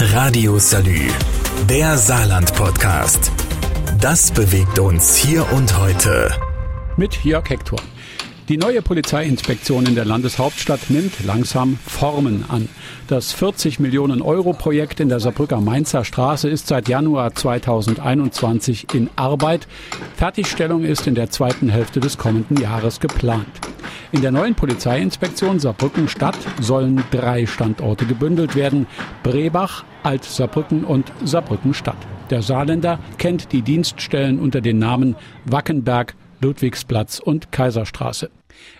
Radio Salü, der Saarland-Podcast. Das bewegt uns hier und heute. Mit Jörg Hector. Die neue Polizeiinspektion in der Landeshauptstadt nimmt langsam Formen an. Das 40 Millionen Euro Projekt in der Saarbrücker Mainzer Straße ist seit Januar 2021 in Arbeit. Fertigstellung ist in der zweiten Hälfte des kommenden Jahres geplant. In der neuen Polizeiinspektion Saarbrücken Stadt sollen drei Standorte gebündelt werden. Brebach, Alt-Saarbrücken und Saarbrücken Stadt. Der Saarländer kennt die Dienststellen unter den Namen Wackenberg, Ludwigsplatz und Kaiserstraße.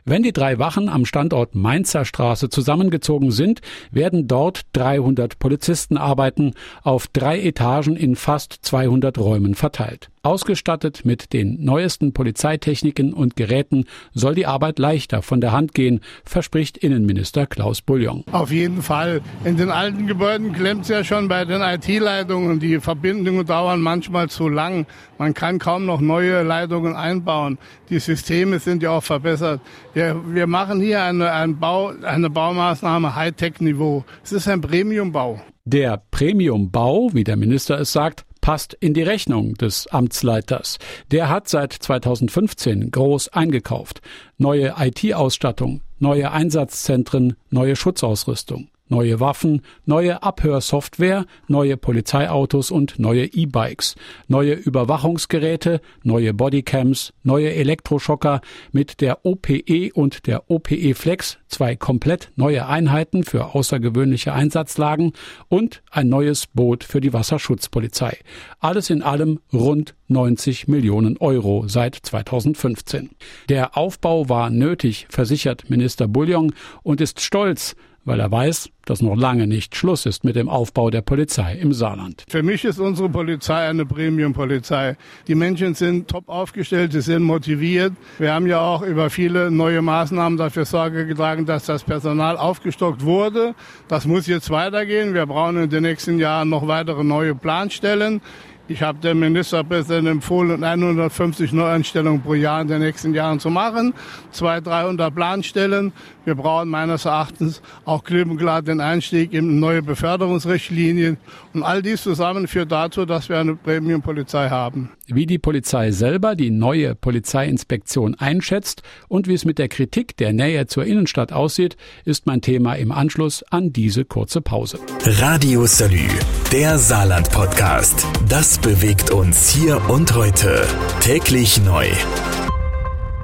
Wenn die drei Wachen am Standort Mainzer Straße zusammengezogen sind, werden dort 300 Polizisten arbeiten, auf drei Etagen in fast 200 Räumen verteilt. Ausgestattet mit den neuesten Polizeitechniken und Geräten soll die Arbeit leichter von der Hand gehen, verspricht Innenminister Klaus Bouillon. Auf jeden Fall. In den alten Gebäuden klemmt es ja schon bei den IT-Leitungen. Die Verbindungen dauern manchmal zu lang. Man kann kaum noch neue Leitungen einbauen. Die Systeme sind ja auch verbessert. Wir, wir machen hier eine, ein Bau, eine Baumaßnahme Hightech-Niveau. Es ist ein Premiumbau. Der Premiumbau, wie der Minister es sagt, passt in die Rechnung des Amtsleiters. Der hat seit 2015 groß eingekauft. Neue IT-Ausstattung, neue Einsatzzentren, neue Schutzausrüstung neue Waffen, neue Abhörsoftware, neue Polizeiautos und neue E-Bikes, neue Überwachungsgeräte, neue Bodycams, neue Elektroschocker mit der OPE und der OPE Flex, zwei komplett neue Einheiten für außergewöhnliche Einsatzlagen und ein neues Boot für die Wasserschutzpolizei. Alles in allem rund 90 Millionen Euro seit 2015. Der Aufbau war nötig, versichert Minister Bullion und ist stolz, weil er weiß, dass noch lange nicht Schluss ist mit dem Aufbau der Polizei im Saarland. Für mich ist unsere Polizei eine Premium-Polizei. Die Menschen sind top aufgestellt, sie sind motiviert. Wir haben ja auch über viele neue Maßnahmen dafür Sorge getragen, dass das Personal aufgestockt wurde. Das muss jetzt weitergehen. Wir brauchen in den nächsten Jahren noch weitere neue Planstellen. Ich habe dem Ministerpräsidenten empfohlen, 150 Neueinstellungen pro Jahr in den nächsten Jahren zu machen, 200, 300 Planstellen. Wir brauchen meines Erachtens auch klipp und klar den Einstieg in neue Beförderungsrichtlinien. Und all dies zusammen führt dazu, dass wir eine Premium-Polizei haben. Wie die Polizei selber die neue Polizeiinspektion einschätzt und wie es mit der Kritik der Nähe zur Innenstadt aussieht, ist mein Thema im Anschluss an diese kurze Pause. Radio Salü, der Saarland-Podcast. Das bewegt uns hier und heute. Täglich neu.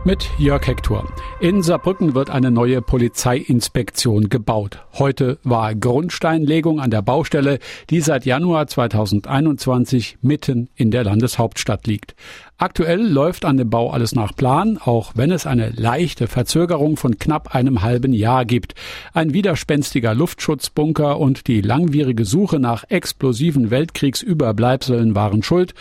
Mit Jörg Hector. In Saarbrücken wird eine neue Polizeiinspektion gebaut. Heute war Grundsteinlegung an der Baustelle, die seit Januar 2021 mitten in der Landeshauptstadt liegt. Aktuell läuft an dem Bau alles nach Plan, auch wenn es eine leichte Verzögerung von knapp einem halben Jahr gibt. Ein widerspenstiger Luftschutzbunker und die langwierige Suche nach explosiven Weltkriegsüberbleibseln waren schuld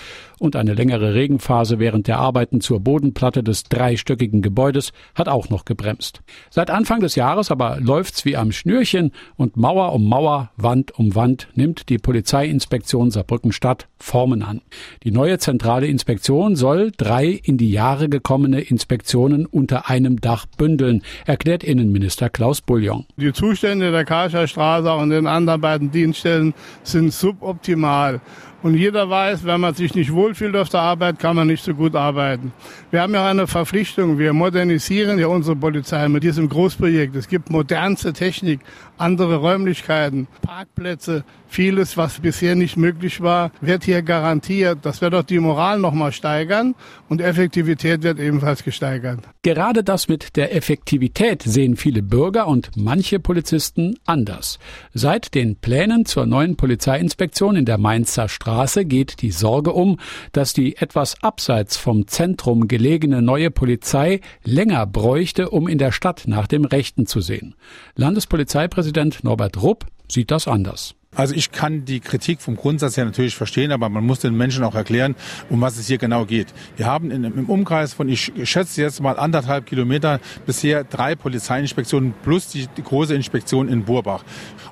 und eine längere Regenphase während der Arbeiten zur Bodenplatte des dreistöckigen Gebäudes hat auch noch gebremst. Seit Anfang des Jahres aber läuft's wie am Schnürchen und Mauer um Mauer, Wand um Wand nimmt die Polizeiinspektion Saarbrücken Stadt Formen an. Die neue zentrale Inspektion soll drei in die Jahre gekommene Inspektionen unter einem Dach bündeln, erklärt Innenminister Klaus Bouillon. Die Zustände der Karlscher Straße und den anderen beiden Dienststellen sind suboptimal. Und jeder weiß, wenn man sich nicht wohlfühlt auf der Arbeit, kann man nicht so gut arbeiten. Wir haben ja eine Verpflichtung. Wir modernisieren ja unsere Polizei mit diesem Großprojekt. Es gibt modernste Technik, andere Räumlichkeiten, Parkplätze, vieles, was bisher nicht möglich war, wird hier garantiert. Das wird auch die Moral nochmal steigern und Effektivität wird ebenfalls gesteigert. Gerade das mit der Effektivität sehen viele Bürger und manche Polizisten anders. Seit den Plänen zur neuen Polizeiinspektion in der Mainzer Straße geht die Sorge um, dass die etwas abseits vom Zentrum gelegene neue Polizei länger bräuchte, um in der Stadt nach dem Rechten zu sehen. Landespolizeipräsident Norbert Rupp sieht das anders. Also ich kann die Kritik vom Grundsatz her natürlich verstehen, aber man muss den Menschen auch erklären, um was es hier genau geht. Wir haben in, im Umkreis von, ich schätze jetzt mal anderthalb Kilometer, bisher drei Polizeiinspektionen plus die, die große Inspektion in Burbach.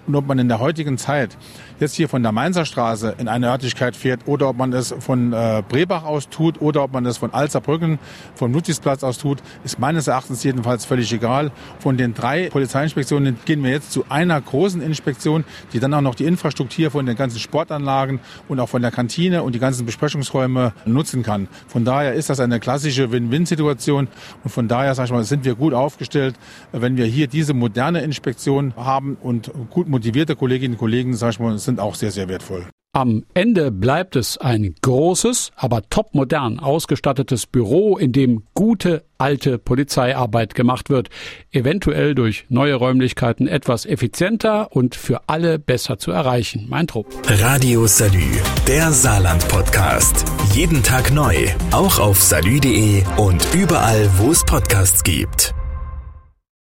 Und ob man in der heutigen Zeit jetzt hier von der Mainzer Straße in eine Örtlichkeit fährt oder ob man es von äh, Brebach aus tut oder ob man es von Alzerbrücken, vom Ludwigsplatz aus tut, ist meines Erachtens jedenfalls völlig egal. Von den drei Polizeiinspektionen gehen wir jetzt zu einer großen Inspektion, die dann auch noch die Infrastruktur von den ganzen Sportanlagen und auch von der Kantine und die ganzen Besprechungsräume nutzen kann. Von daher ist das eine klassische Win-Win-Situation und von daher sag ich mal, sind wir gut aufgestellt, wenn wir hier diese moderne Inspektion haben und gut motivierte Kolleginnen und Kollegen, sag ich mal, sind auch sehr, sehr wertvoll. Am Ende bleibt es ein großes, aber topmodern ausgestattetes Büro, in dem gute alte Polizeiarbeit gemacht wird, eventuell durch neue Räumlichkeiten etwas effizienter und für alle besser zu erreichen. Mein Trupp. Radio Salü, der Saarland Podcast. Jeden Tag neu, auch auf salü.de und überall, wo es Podcasts gibt.